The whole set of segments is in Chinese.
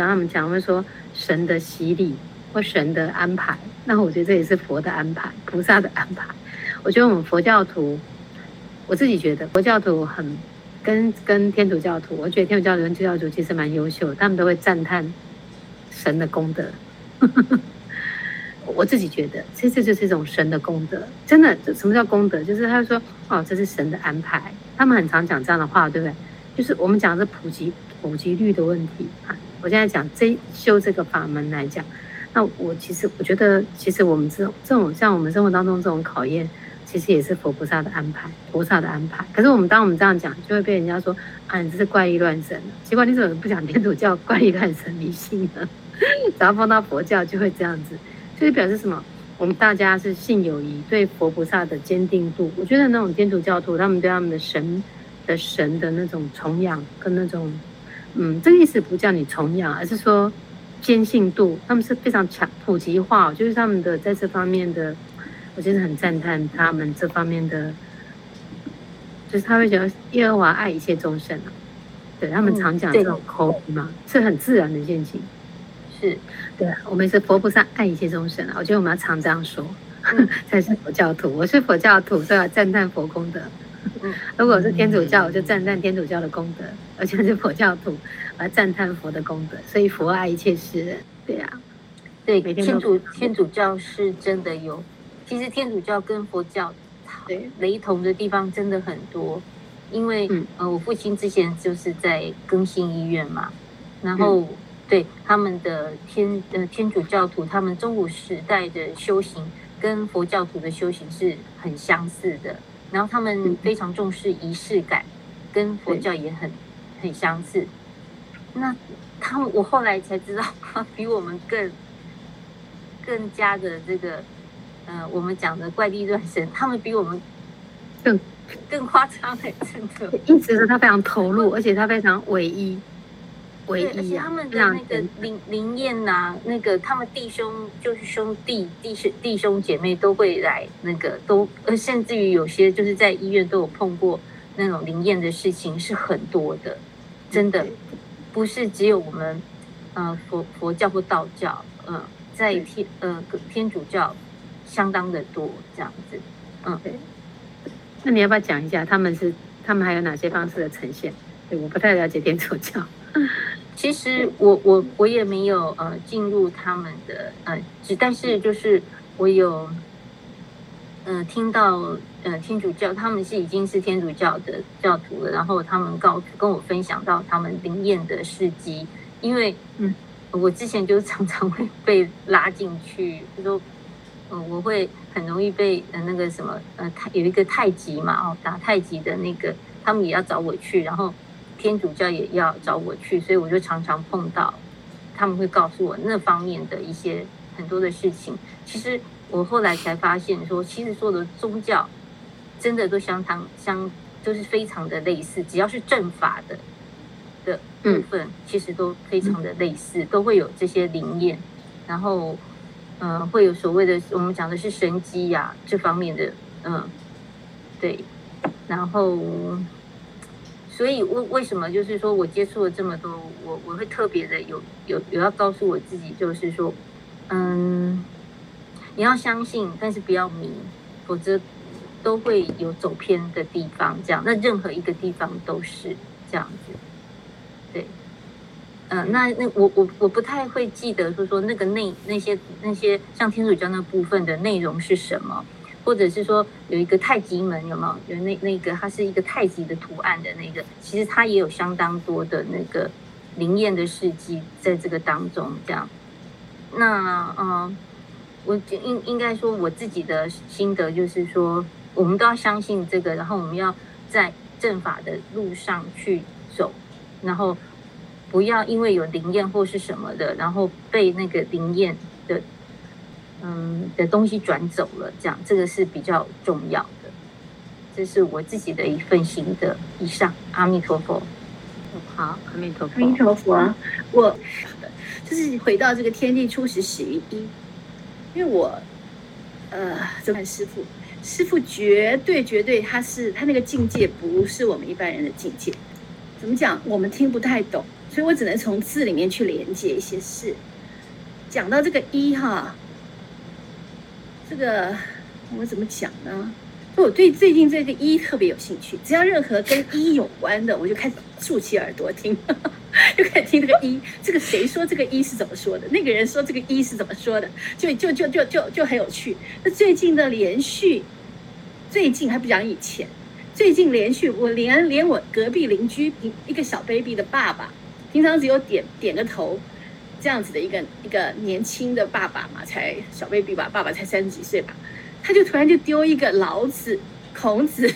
得天主教他们讲会说神的洗礼或神的安排，那我觉得这也是佛的安排，菩萨的安排。我觉得我们佛教徒，我自己觉得佛教徒很跟跟天主教徒，我觉得天主教徒跟基督教徒其实蛮优秀，他们都会赞叹神的功德。我自己觉得，其实这就是一种神的功德。真的，什么叫功德？就是他说哦，这是神的安排。他们很常讲这样的话，对不对？就是我们讲的普及普及率的问题啊。我现在讲这修这个法门来讲，那我其实我觉得，其实我们这种这种像我们生活当中这种考验，其实也是佛菩萨的安排，菩萨的安排。可是我们当我们这样讲，就会被人家说啊，你这是怪力乱神。奇怪，你怎么不讲天主教怪力乱神迷信呢？只要放到佛教，就会这样子。就是表示什么？我们大家是信友谊，对佛菩萨的坚定度。我觉得那种天主教徒，他们对他们的神的神的那种崇仰，跟那种，嗯，这个意思不叫你崇仰，而是说坚信度，他们是非常强普及化。就是他们的在这方面的，我真的很赞叹他们这方面的，就是他会觉得耶和华爱一切众生啊，对他们常讲这种口语嘛，是很自然的一件事情。是，对，我们是佛菩萨爱一切众生啊！我觉得我们要常这样说，才是佛教徒。我是佛教徒，所以要赞叹佛功德。如果是天主教，我就赞叹天主教的功德；而且是佛教徒，我要赞叹佛的功德。所以佛爱一切世人，对呀、啊，对，天主天主教是真的有。其实天主教跟佛教对雷同的地方真的很多，因为、嗯、呃，我父亲之前就是在更新医院嘛，然后。嗯对他们的天呃天主教徒，他们中古时代的修行跟佛教徒的修行是很相似的，然后他们非常重视仪式感，跟佛教也很很相似。那他们我后来才知道，比我们更更加的这个呃，我们讲的怪力乱神，他们比我们更更夸张的，真的。一直是他非常投入，而且他非常唯一。对，而且他们的那个灵灵验呐，那个他们弟兄就是兄弟弟兄弟兄姐妹都会来，那个都呃，甚至于有些就是在医院都有碰过那种灵验的事情是很多的，真的不是只有我们呃佛佛教或道教，嗯、呃，在天呃天主教相当的多这样子，嗯，对。那你要不要讲一下他们是他们还有哪些方式的呈现？对，我不太了解天主教。其实我我我也没有呃进入他们的呃，只但是就是我有呃听到呃天主教他们是已经是天主教的教徒了，然后他们告跟我分享到他们灵验的事迹，因为嗯我之前就常常会 被拉进去，就说嗯、呃、我会很容易被呃那个什么呃太有一个太极嘛哦打太极的那个他们也要找我去，然后。天主教也要找我去，所以我就常常碰到，他们会告诉我那方面的一些很多的事情。其实我后来才发现说，其实所有的宗教真的都相当相，都、就是非常的类似，只要是正法的的部分，其实都非常的类似，都会有这些灵验，然后嗯、呃，会有所谓的我们讲的是神机呀、啊、这方面的，嗯，对，然后。所以，为为什么就是说我接触了这么多，我我会特别的有有有要告诉我自己，就是说，嗯，你要相信，但是不要迷，否则都会有走偏的地方。这样，那任何一个地方都是这样子。对，嗯、那那我我我不太会记得说说那个内那些那些像天主教那部分的内容是什么。或者是说有一个太极门有没有？有那那个它是一个太极的图案的那个，其实它也有相当多的那个灵验的事迹在这个当中。这样，那嗯，我应应该说我自己的心得就是说，我们都要相信这个，然后我们要在正法的路上去走，然后不要因为有灵验或是什么的，然后被那个灵验。嗯，的东西转走了，这样这个是比较重要的。这是我自己的一份心得。以上，阿弥陀佛。好，阿弥陀佛。阿弥陀佛。我就是回到这个天地初始始于一，因为我呃，这看师傅，师傅绝对绝对，他是他那个境界不是我们一般人的境界。怎么讲？我们听不太懂。所以我只能从字里面去连接一些事。讲到这个一哈，这个我怎么讲呢？我对最近这个一特别有兴趣，只要任何跟一有关的，我就开始竖起耳朵听，就开始听这个一。这个谁说这个一是怎么说的？那个人说这个一是怎么说的？就就就就就就很有趣。那最近的连续，最近还不讲以前，最近连续，我连连我隔壁邻居一一个小 baby 的爸爸，平常只有点点个头，这样子的一个一个年轻的爸爸嘛，才小 baby 吧，爸爸才三十几岁吧。他就突然就丢一个老子、孔子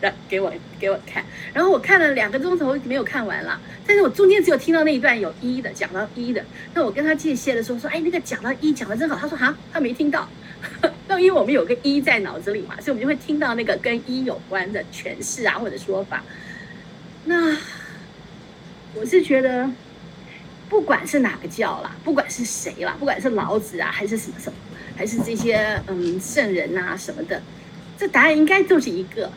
的给我给我看，然后我看了两个钟头没有看完了，但是我中间只有听到那一段有一的讲到一的，那我跟他借谢的时候说，哎，那个讲到一讲的真好，他说哈，他没听到，那因为我们有个一在脑子里嘛，所以我们就会听到那个跟一有关的诠释啊或者说法。那我是觉得，不管是哪个教啦，不管是谁啦，不管是老子啊还是什么什么。还是这些嗯圣人呐、啊、什么的，这答案应该都是一个，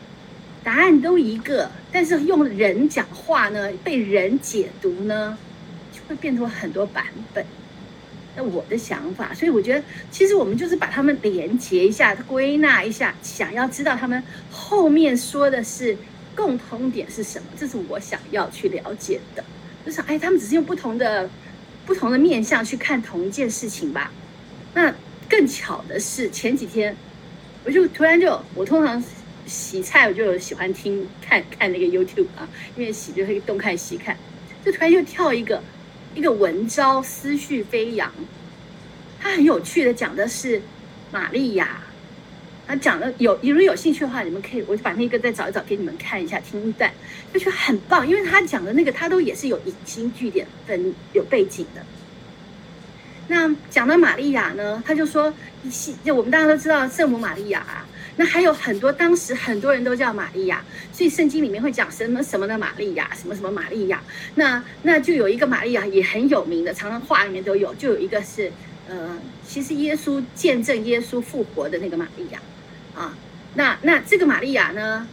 答案都一个，但是用人讲话呢，被人解读呢，就会变成很多版本。那我的想法，所以我觉得，其实我们就是把他们连接一下，归纳一下，想要知道他们后面说的是共通点是什么，这是我想要去了解的。就是哎，他们只是用不同的不同的面向去看同一件事情吧，那。更巧的是，前几天我就突然就，我通常洗菜我就喜欢听看看那个 YouTube 啊，因为洗就会东看西看，就突然又跳一个一个文章思绪飞扬，他很有趣的讲的是玛利亚，他讲的有，如果有兴趣的话，你们可以，我就把那个再找一找给你们看一下，听一段，就觉得很棒，因为他讲的那个他都也是有引经据典分有背景的。那讲到玛利亚呢，他就说，就我们大家都知道圣母玛利亚啊，那还有很多当时很多人都叫玛利亚，所以圣经里面会讲什么什么的玛利亚，什么什么玛利亚。那那就有一个玛利亚也很有名的，常常话里面都有，就有一个是，呃，其实耶稣见证耶稣复活的那个玛利亚啊。那那这个玛利亚呢，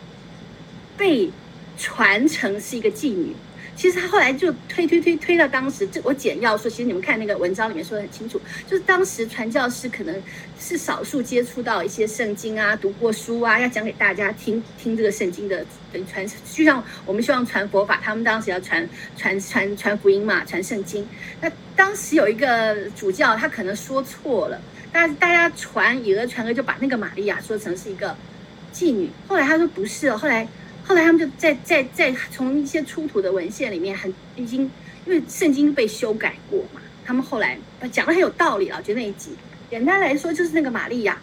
被传承是一个妓女。其实他后来就推推推推到当时，这我简要说，其实你们看那个文章里面说的很清楚，就是当时传教士可能是少数接触到一些圣经啊，读过书啊，要讲给大家听听这个圣经的等传，就像我们希望传佛法，他们当时要传传传传福音嘛，传圣经。那当时有一个主教，他可能说错了，大大家传以讹传讹，就把那个玛利亚说成是一个妓女。后来他说不是哦，后来。后来他们就在在在从一些出土的文献里面，很已经因为圣经被修改过嘛，他们后来讲的很有道理啊。就那一集，简单来说就是那个玛利亚，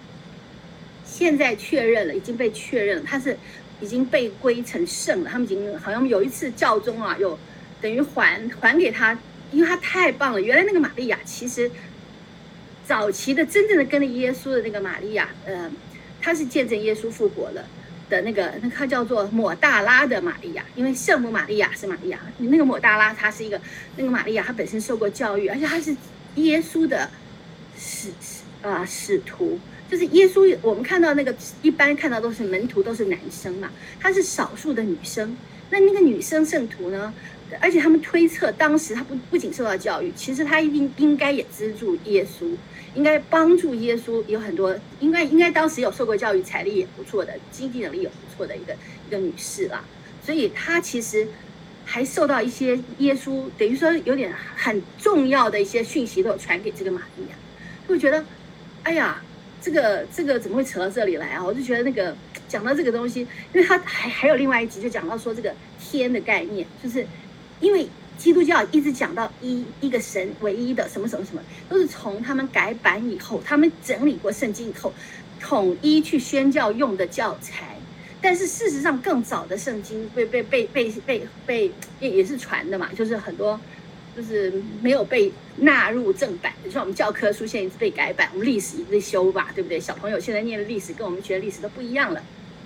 现在确认了，已经被确认了，她是已经被归成圣了。他们已经好像有一次教宗啊，有等于还还给他，因为他太棒了。原来那个玛利亚其实早期的真正的跟着耶稣的那个玛利亚，呃，她是见证耶稣复活了。的那个，那他叫做抹大拉的玛利亚，因为圣母玛利亚是玛利亚。你那个抹大拉，她是一个那个玛利亚，她本身受过教育，而且她是耶稣的使啊、使徒，就是耶稣。我们看到那个一般看到都是门徒都是男生嘛，她是少数的女生。那那个女生圣徒呢？而且他们推测，当时他不不仅受到教育，其实他一定应该也资助耶稣。应该帮助耶稣有很多，应该应该当时有受过教育，财力也不错的，经济能力也不错的一个一个女士啦，所以她其实还受到一些耶稣等于说有点很重要的一些讯息都传给这个玛利亚，就觉得，哎呀，这个这个怎么会扯到这里来啊？我就觉得那个讲到这个东西，因为他还还有另外一集就讲到说这个天的概念，就是因为。基督教一直讲到一一个神唯一的什么什么什么，都是从他们改版以后，他们整理过圣经以后，统一去宣教用的教材。但是事实上，更早的圣经被被被被被被也也是传的嘛，就是很多就是没有被纳入正版，就像我们教科书现在一直被改版，我们历史一直在修吧，对不对？小朋友现在念的历史跟我们学的历史都不一样了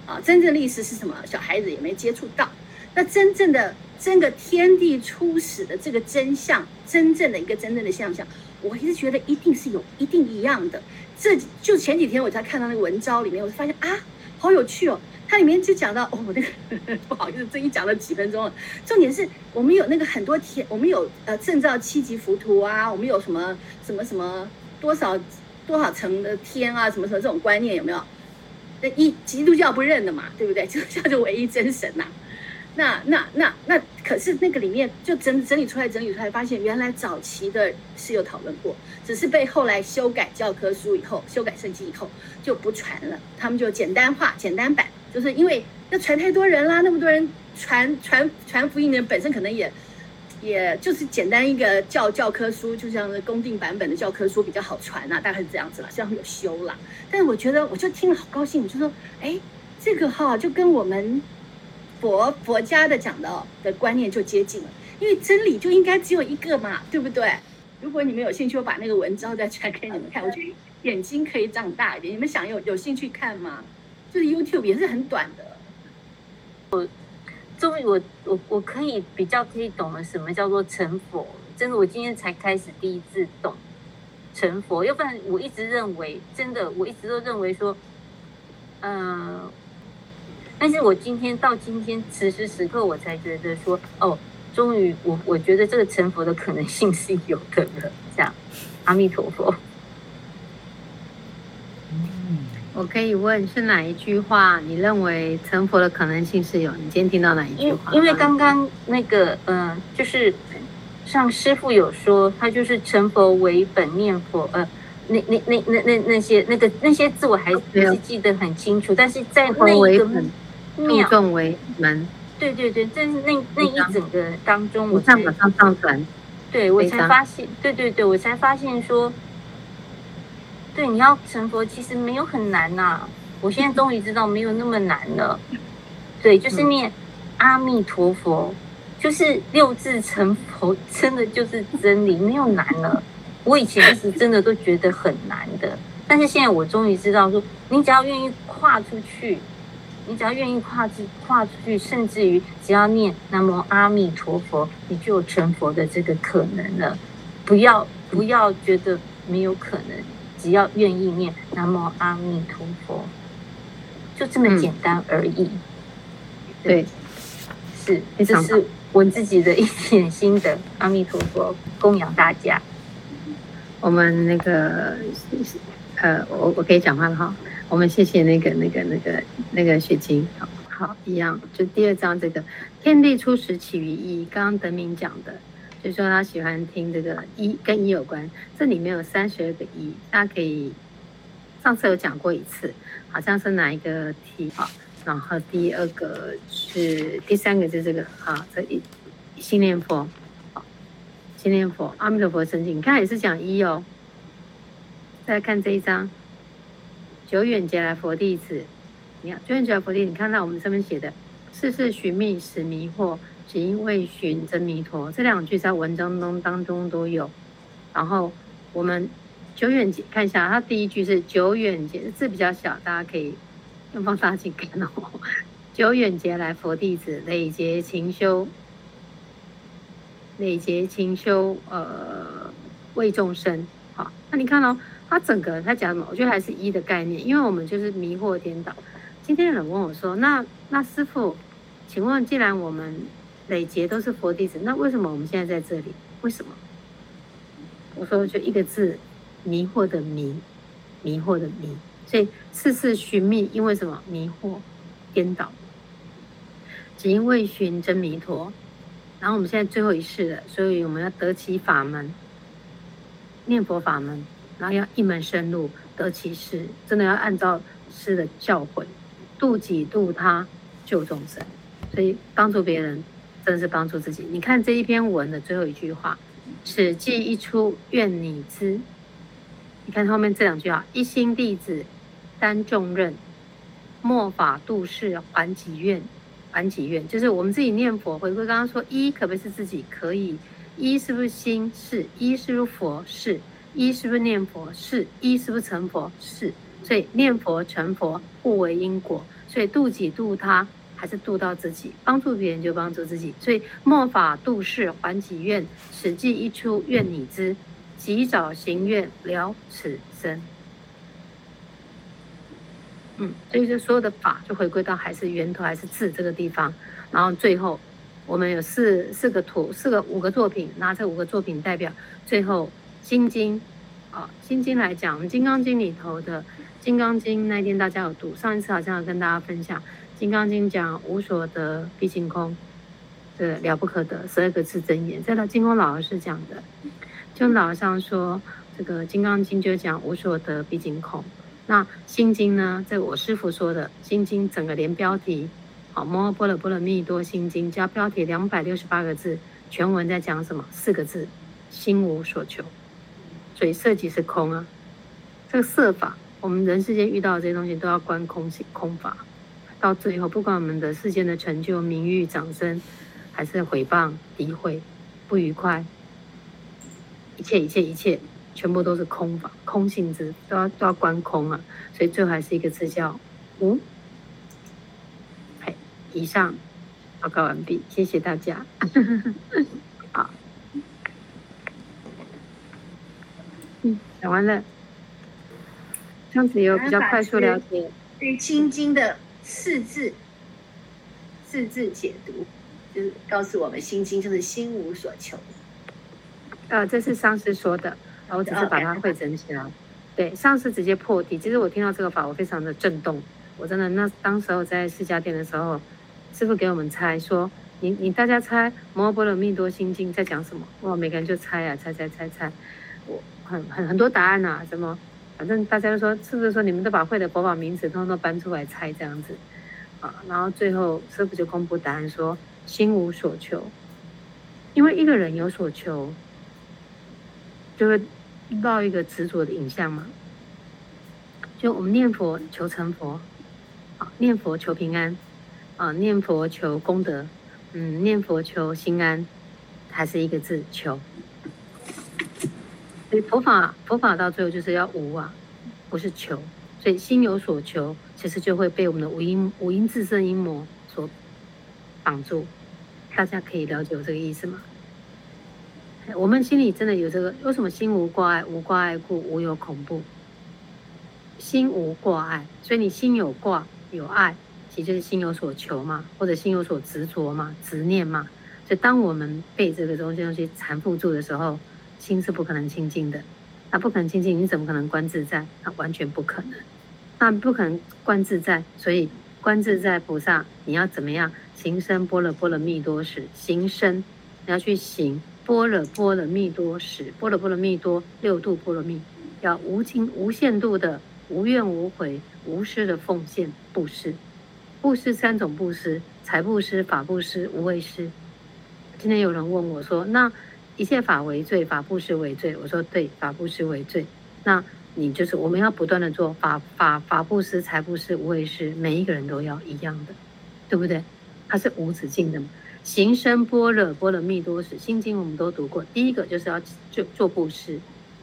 啊！真正历史是什么？小孩子也没接触到。那真正的。整个天地初始的这个真相，真正的一个真正的现象，我一直觉得一定是有一定一样的。这就前几天我才看到那个文章里面，我就发现啊，好有趣哦。它里面就讲到哦，那个不好意思，这一讲了几分钟了。重点是我们有那个很多天，我们有呃证照七级浮屠啊，我们有什么什么什么多少多少层的天啊，什么什么这种观念有没有？那一基督教不认的嘛，对不对？基督教就唯一真神呐、那那那那，可是那个里面就整整理出来，整理出来，发现原来早期的是有讨论过，只是被后来修改教科书以后，修改圣经以后就不传了，他们就简单化、简单版，就是因为要传太多人啦，那么多人传传传福音的人本身可能也也就是简单一个教教科书，就像公定版本的教科书比较好传啊，大概是这样子了，这样有修了。但是我觉得，我就听了好高兴，我就说，哎，这个哈就跟我们。佛佛家的讲的的观念就接近了，因为真理就应该只有一个嘛，对不对？如果你们有兴趣，我把那个文章再传给你们看。我觉得眼睛可以长大一点，你们想有有兴趣看吗？就是 YouTube 也是很短的。我终于我我我可以比较可以懂了什么叫做成佛，真的，我今天才开始第一次懂成佛，要不然我一直认为真的，我一直都认为说，嗯、呃。但是我今天到今天此时此刻，我才觉得说，哦，终于我我觉得这个成佛的可能性是有的了。这样，阿弥陀佛。嗯，我可以问是哪一句话？你认为成佛的可能性是有？你今天听到哪一句话？因为刚刚那个，嗯、呃，就是上师傅有说，他就是成佛为本念佛，呃，那那那那那那些那个那些字我还不是记得很清楚，但是在那一个。度众为门，对对对，这是那那一整个当中，我才马上上传，对我才发现，对对对，我才发现说，对，你要成佛其实没有很难呐、啊，我现在终于知道没有那么难了，对，就是念阿弥陀佛，就是六字成佛，真的就是真理，没有难了。我以前是真的都觉得很难的，但是现在我终于知道说，你只要愿意跨出去。你只要愿意跨出跨出去，甚至于只要念南无阿弥陀佛，你就有成佛的这个可能了。不要不要觉得没有可能，只要愿意念南无阿弥陀佛，就这么简单而已。嗯、对，是，这是我自己的一点心得。阿弥陀佛，供养大家。我们那个呃，我我可以讲话了哈。我们谢谢那个、那个、那个、那个雪晶，好好一样，就第二章这个天地初始起于一，刚刚德明讲的，就说他喜欢听这个一跟一有关，这里面有三十二个一，大家可以上次有讲过一次，好像是哪一个题啊？然后第二个是第三个是这个啊，这一心念佛，心念佛，阿弥陀佛圣经，你看也是讲一哦，再看这一张。久远劫来佛弟子，你看久远劫来佛弟子，你看到我们上面写的“世事寻觅使迷惑，只因为寻真弥陀”这两句在文章中当中都有。然后我们久远劫看一下，它第一句是“久远劫”，字比较小，大家可以用放大镜看哦。久远劫来佛弟子，累劫勤修，累劫勤修，呃，为众生。好，那你看哦。他整个他讲什么？我觉得还是一的概念，因为我们就是迷惑颠倒。今天有人问我说：“那那师父，请问，既然我们累劫都是佛弟子，那为什么我们现在在这里？为什么？”我说就一个字：迷惑的迷，迷惑的迷。所以世事寻觅，因为什么？迷惑颠倒，只因为寻真弥陀。然后我们现在最后一世了，所以我们要得其法门，念佛法门。然后要一门深入得其事，真的要按照师的教诲，度己度他救众生，所以帮助别人真的是帮助自己。你看这一篇文的最后一句话：“此偈一出，愿你知。”你看后面这两句啊：“一心弟子担重任，末法度世还己愿，还己愿。”就是我们自己念佛，回归刚刚说一可不可以是自己？可以。一是不是心？是。一是不是佛？是。一是不是念佛？是。一是不是成佛？是。所以念佛成佛互为因果，所以度己度他还是度到自己，帮助别人就帮助自己。所以末法度世还己愿，此偈一出愿你知，及早行愿了此生。嗯，所以就所有的法就回归到还是源头，还是自这个地方。然后最后我们有四四个图，四个五个作品，拿这五个作品代表最后心经。啊，心经来讲，我们金刚经里头的金刚经那天大家有读，上一次好像有跟大家分享，金刚经讲无所得毕竟空，这了不可得十二个字真言，再到金刚老师讲的，就老上说这个金刚经就讲无所得毕竟空。那心经呢？这我师父说的，心经整个连标题，好，摩诃般若波罗蜜多心经加标题两百六十八个字，全文在讲什么？四个字，心无所求。所以色即是空啊，这个色法，我们人世间遇到的这些东西都要观空性空法，到最后，不管我们的世间的成就、名誉、掌声，还是诽谤、诋毁、不愉快，一切一切一切。全部都是空法，空性质都要都要观空啊，所以最后还是一个字叫无。以上报告完毕，谢谢大家。好，嗯，讲完了，这样子有比较快速了解对《心经》的四字四字解读，就是告诉我们《心经》就是心无所求。呃，这是上师说的。我只是把它汇整起来，对，上次直接破题。其实我听到这个法，我非常的震动。我真的，那当时候在释迦店的时候，师傅给我们猜说，你你大家猜《摩诃般若蜜多心经》在讲什么？哇，每个人就猜啊，猜猜猜猜，我很很很多答案呐、什么，反正大家都说，是不是说你们都把会的国宝名词通通都搬出来猜这样子啊？然后最后师傅就公布答案说，心无所求，因为一个人有所求，就会。到一个执着的影像嘛，就我们念佛求成佛，啊，念佛求平安，啊，念佛求功德，嗯，念佛求心安，还是一个字求。所以佛法佛法到最后就是要无啊，不是求。所以心有所求，其实就会被我们的五阴五阴炽盛阴魔所绑住。大家可以了解我这个意思吗？我们心里真的有这个，为什么心无挂碍？无挂碍故，无有恐怖。心无挂碍，所以你心有挂有爱，其实就是心有所求嘛，或者心有所执着嘛，执念嘛。所以当我们被这个东西东西缠缚住的时候，心是不可能清净的。那不可能清净，你怎么可能观自在？那完全不可能。那不可能观自在，所以观自在菩萨，你要怎么样行深般若波罗蜜多时？行深，你要去行。般若波罗蜜多时，般若波罗蜜多六度波罗蜜，要无尽无限度的无怨无悔、无私的奉献布施。布施三种布施：财布施、法布施、无畏施。今天有人问我说：“那一切法为最，法布施为最？”我说：“对，法布施为最。”那你就是我们要不断的做法法法布施、财布施、无畏施，每一个人都要一样的，对不对？它是无止境的嘛。行深般若波罗蜜多时，心经我们都读过。第一个就是要就做布施，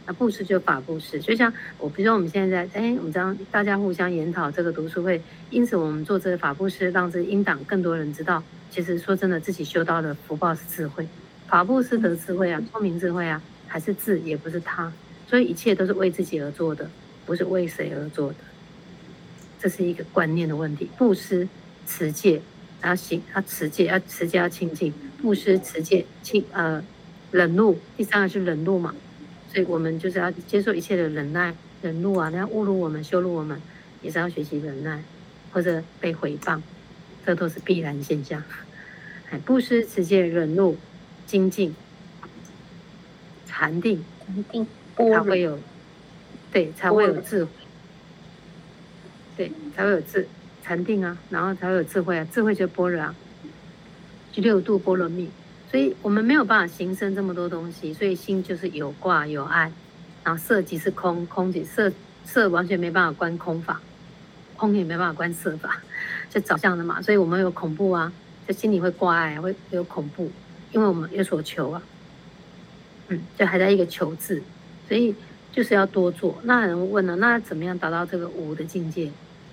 那布施就法布施。就像我，比如说我们现在在，哎，我们这样大家互相研讨这个读书会，因此我们做这个法布施，让这音档更多人知道。其实说真的，自己修到的福报是智慧，法布施得智慧啊，聪明智慧啊，还是智，也不是他。所以一切都是为自己而做的，不是为谁而做的。这是一个观念的问题。布施、持戒。然后行，要持戒，要持戒，要清净，布施、持戒、清呃忍怒。第三个是忍怒嘛，所以我们就是要接受一切的忍耐、忍怒啊。那要侮辱我们、羞辱我们，也是要学习忍耐，或者被诽谤，这都是必然现象。哎，布施、持戒、忍怒、精进、禅定，禅定才会有，对，才会有智慧，对，才会有智。禅定啊，然后才会有智慧啊，智慧就般若啊，就六度波罗蜜。所以我们没有办法形成这么多东西，所以心就是有挂有爱，然后色即是空，空即色，色完全没办法观空法，空也没办法观色法，就找这样的嘛。所以我们有恐怖啊，就心里会挂爱，会有恐怖，因为我们有所求啊，嗯，就还在一个求字，所以就是要多做。那人问了，那怎么样达到这个无的境界？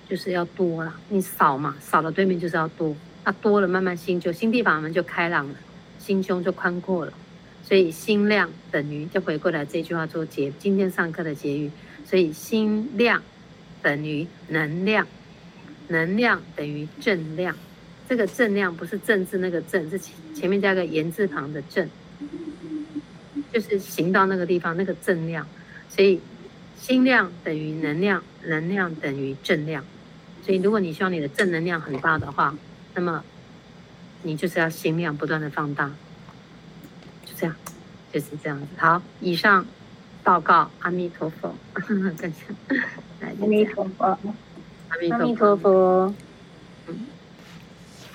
就是要多了，你少嘛，少的对面就是要多，那多了慢慢心就心地法门就开朗了，心胸就宽阔了，所以心量等于就回过来这句话做结，今天上课的结语，所以心量等于能量，能量等于正量。这个正量不是政治那个正，是前前面加个言字旁的正，就是行到那个地方那个正量。所以心量等于能量，能量等于正量。所以如果你希望你的正能量很大的话，那么你就是要心量不断的放大。就这样，就是这样子。好，以上报告，阿弥陀佛，感谢，阿弥陀佛，阿弥陀佛。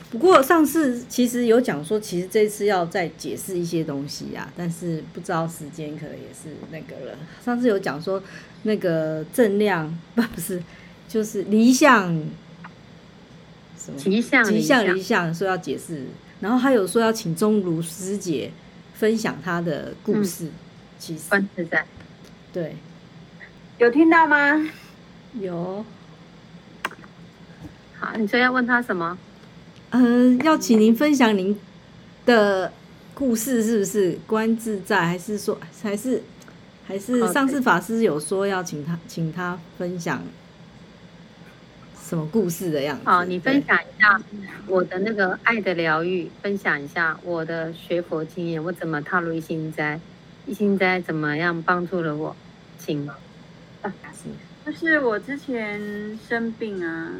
不过上次其实有讲说，其实这次要再解释一些东西啊，但是不知道时间可能也是那个了。上次有讲说那个正量不不是，就是离相什么吉祥吉祥离相说要解释，然后还有说要请钟如师姐分享她的故事。嗯、其实观自在，对，有听到吗？有。好，你说要问他什么？嗯、呃，要请您分享您的故事，是不是观自在？还是说，还是还是上次法师有说要请他，请他分享什么故事的样子？好，你分享一下我的那个爱的疗愈，分享一下我的学佛经验，我怎么踏入一心斋，一心斋怎么样帮助了我？请，啊，就是我之前生病啊。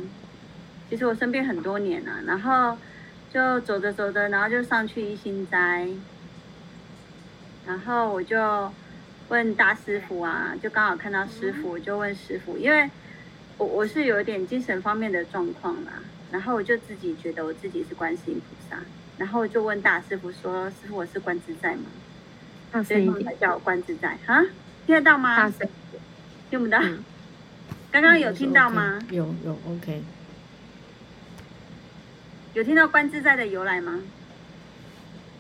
其实我生病很多年了，然后就走着走着，然后就上去一心斋，然后我就问大师傅啊，就刚好看到师傅，我就问师傅，因为我我是有一点精神方面的状况啦，然后我就自己觉得我自己是观世音菩萨，然后就问大师傅说：“师傅，我是观自在吗？”大声一点，叫我观自在啊，听得到吗？大声，听不到。嗯、刚刚有听到吗？有有，OK。有听到观自在的由来吗？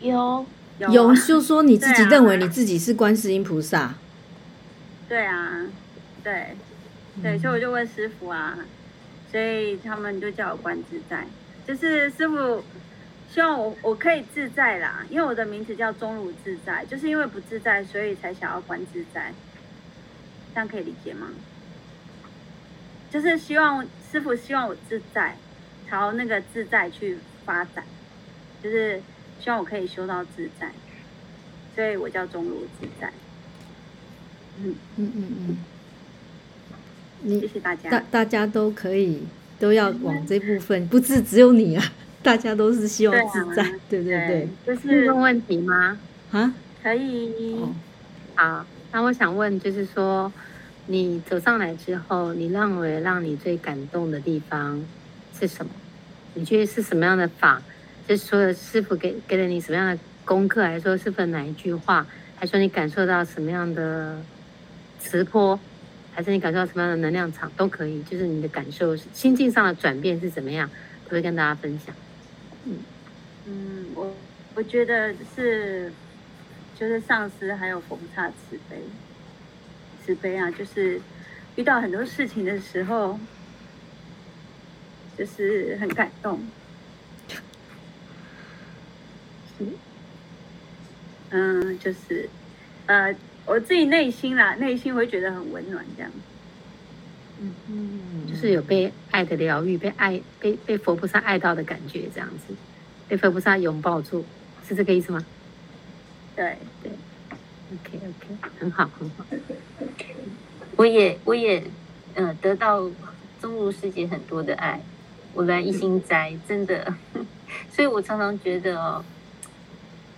有有，有，就说你自己认为你自己是观世音菩萨。对啊，对，对，所以我就问师傅啊，所以他们就叫我观自在，就是师傅希望我我可以自在啦，因为我的名字叫中如自在，就是因为不自在，所以才想要观自在，这样可以理解吗？就是希望师傅希望我自在。朝那个自在去发展，就是希望我可以修到自在，所以我叫中如自在。嗯嗯嗯嗯，你谢谢大家。大大家都可以都要往这部分，不是只有你啊，大家都是希望自在，对，啊、对对对。就是问问题吗？啊，可以。哦、好，那我想问，就是说你走上来之后，你认为让你最感动的地方？是什么？你觉得是什么样的法？就是说，师傅给给了你什么样的功课？还是说师傅哪一句话？还是说你感受到什么样的磁波？还是你感受到什么样的能量场？都可以。就是你的感受，心境上的转变是怎么样？都会跟大家分享。嗯嗯，我我觉得是，就是上师还有佛菩萨慈悲，慈悲啊，就是遇到很多事情的时候。就是很感动，嗯，就是，呃，我自己内心啦，内心会觉得很温暖，这样，嗯嗯，就是有被爱的疗愈，被爱，被被佛菩萨爱到的感觉，这样子，被佛菩萨拥抱住，是这个意思吗？对。对，OK OK，很好很好，我也我也，嗯、呃，得到中如师姐很多的爱。我来一心斋，真的，所以我常常觉得哦，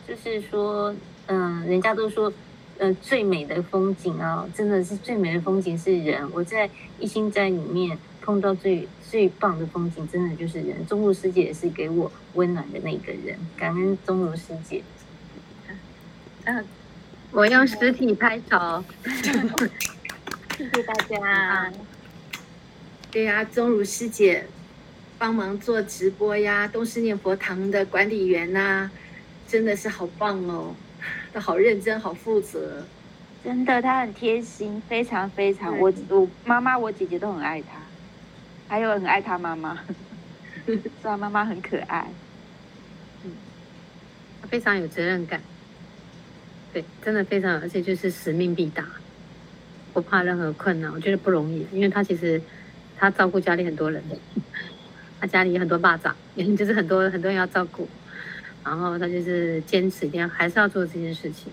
就是说，嗯，人家都说，嗯，最美的风景啊，真的是最美的风景是人。我在一心斋里面碰到最最棒的风景，真的就是人。钟如师姐也是给我温暖的那个人，感恩钟如师姐。嗯，我用实体拍手，谢谢大家。对呀，钟如师姐。帮忙做直播呀，东势念佛堂的管理员呐、啊，真的是好棒哦，都好认真，好负责，真的，他很贴心，非常非常，我我妈妈我姐姐都很爱他，还有很爱他妈妈，是他妈妈很可爱，嗯，他非常有责任感，对，真的非常，而且就是使命必达，不怕任何困难，我觉得不容易，因为他其实他照顾家里很多人。他家里有很多蚂蚱，就是很多很多人要照顾，然后他就是坚持一定要还是要做这件事情。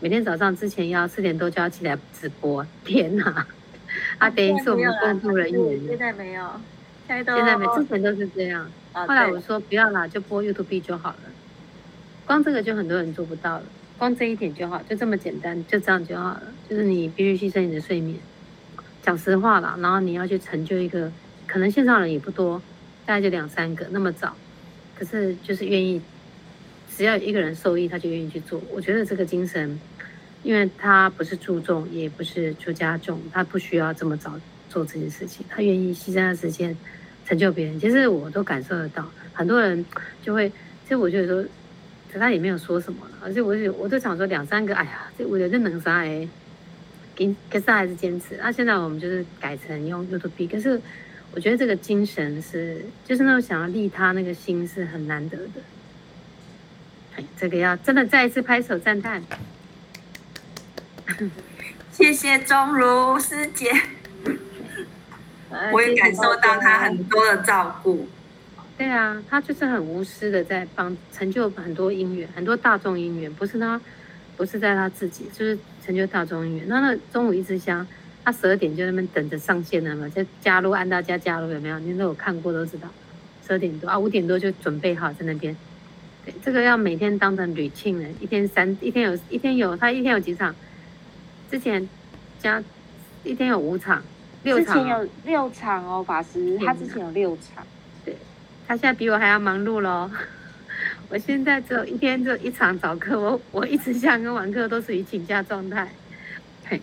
每天早上之前要四点多就要起来直播，天哪！啊，等于是我们工作人员。现在没有，现在都现在没，之前都是这样。后来我说不要啦，就播 YouTube 就好了。光这个就很多人做不到了，光这一点就好，就这么简单，就这样就好了。就是你必须牺牲你的睡眠。讲实话啦，然后你要去成就一个，可能线上人也不多，大概就两三个，那么早，可是就是愿意，只要一个人受益，他就愿意去做。我觉得这个精神。因为他不是注重，也不是出加重，他不需要这么早做这件事情，他愿意牺牲他时间成就别人。其实我都感受得到，很多人就会，其实我觉得说，他也没有说什么了，而且我就我就想说两三个，哎呀，这我觉得能啥哎，给可是他还是坚持。那、现在我们就是改成用 YouTube，可是我觉得这个精神是，就是那种想要利他那个心是很难得的。哎，这个要真的再一次拍手赞叹。谢谢钟如师姐，我也感受到她很多的照顾。对啊，她就是很无私的在帮成就很多姻缘，很多大众姻缘，不是她，不是在她自己，就是成就大众姻缘。那那中午一支香，她十二点就在那边等着上线了嘛，就加入按大家加入有没有？你都有看过都知道，十二点多啊，五点多就准备好在那边。对，这个要每天当成 routine 的，一天三，一天有一天有，他一天有几场？之前加一天有五场，六场。之前有六场哦，法师，他之前有六场。对，他现在比我还要忙碌喽。我现在只有一天只有一场早课，我我一直下跟晚课都属于请假状态。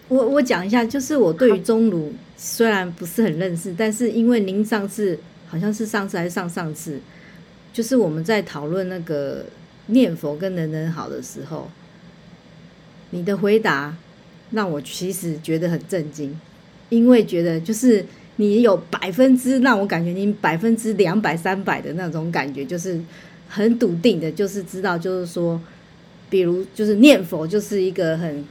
我我讲一下，就是我对于钟乳虽然不是很认识，但是因为您上次好像是上次还是上上次，就是我们在讨论那个念佛跟人人好的时候，你的回答。让我其实觉得很震惊，因为觉得就是你有百分之让我感觉你百分之两百三百的那种感觉，就是很笃定的，就是知道就是说，比如就是念佛就是一个很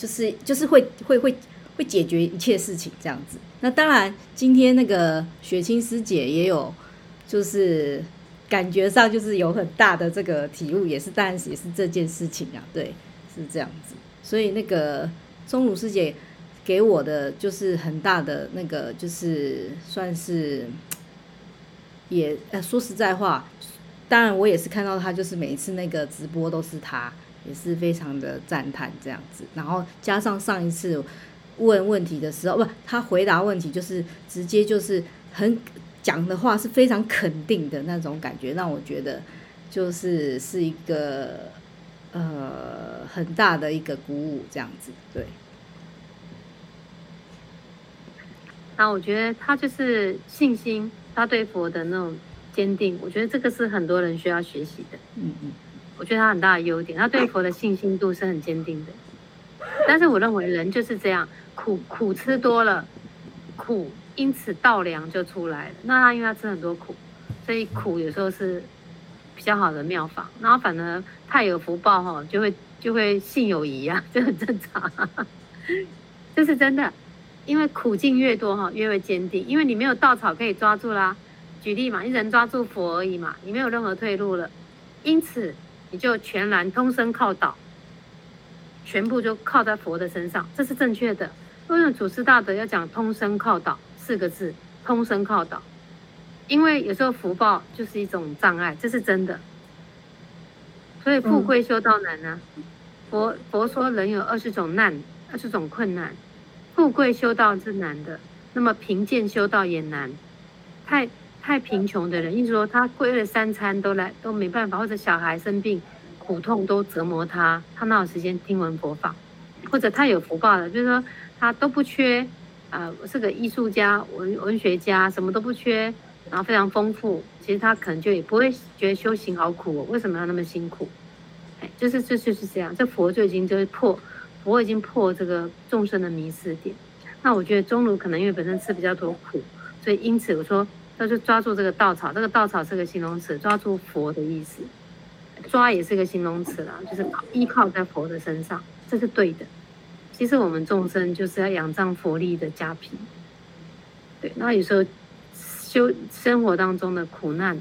就是就是会会会会解决一切事情这样子。那当然，今天那个雪清师姐也有就是感觉上就是有很大的这个体悟，也是当然也是这件事情啊，对，是这样子。所以那个。钟如师姐给我的就是很大的那个，就是算是也呃说实在话，当然我也是看到他，就是每一次那个直播都是他，也是非常的赞叹这样子。然后加上上一次问问题的时候，不，他回答问题就是直接就是很讲的话是非常肯定的那种感觉，让我觉得就是是一个。呃，很大的一个鼓舞，这样子，对。那我觉得他就是信心，他对佛的那种坚定，我觉得这个是很多人需要学习的。嗯嗯，我觉得他很大的优点，他对佛的信心度是很坚定的。但是我认为人就是这样，苦苦吃多了，苦因此道粮就出来了。那他因为他吃很多苦，所以苦有时候是。比较好的妙法，然后反而太有福报哈，就会就会信有疑啊，这很正常，这是真的。因为苦境越多哈，越会坚定。因为你没有稻草可以抓住啦，举例嘛，你人抓住佛而已嘛，你没有任何退路了，因此你就全然通身靠倒，全部就靠在佛的身上，这是正确的。为什么祖师大德要讲通身靠倒四个字？通身靠倒。因为有时候福报就是一种障碍，这是真的。所以富贵修道难呢、啊。佛佛说人有二十种难，二十种困难，富贵修道是难的。那么贫贱修道也难。太太贫穷的人，意思说他为了三餐都来都没办法，或者小孩生病苦痛都折磨他，他哪有时间听闻佛法？或者他有福报的，就是说他都不缺啊，是、个艺术家、文文学家，什么都不缺。然后非常丰富，其实他可能就也不会觉得修行好苦哦，为什么要那么辛苦？哎，就是这就是这样，这佛就已经就是破，佛已经破这个众生的迷思点。那我觉得钟如可能因为本身吃比较多苦，所以因此我说他就抓住这个稻草，这个稻草是个形容词，抓住佛的意思，抓也是个形容词啦，就是依靠在佛的身上，这是对的。其实我们众生就是要仰仗佛力的加贫，对。那有时候修生活当中的苦难，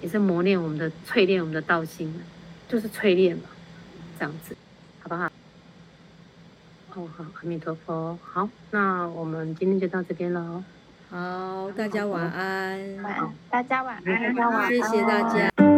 也是磨练我们的、淬炼我们的道心，就是淬炼嘛，这样子，好不好？哦，好，阿弥陀佛，好，那我们今天就到这边喽。好，大家晚安。晚安，大家晚安。谢谢大家。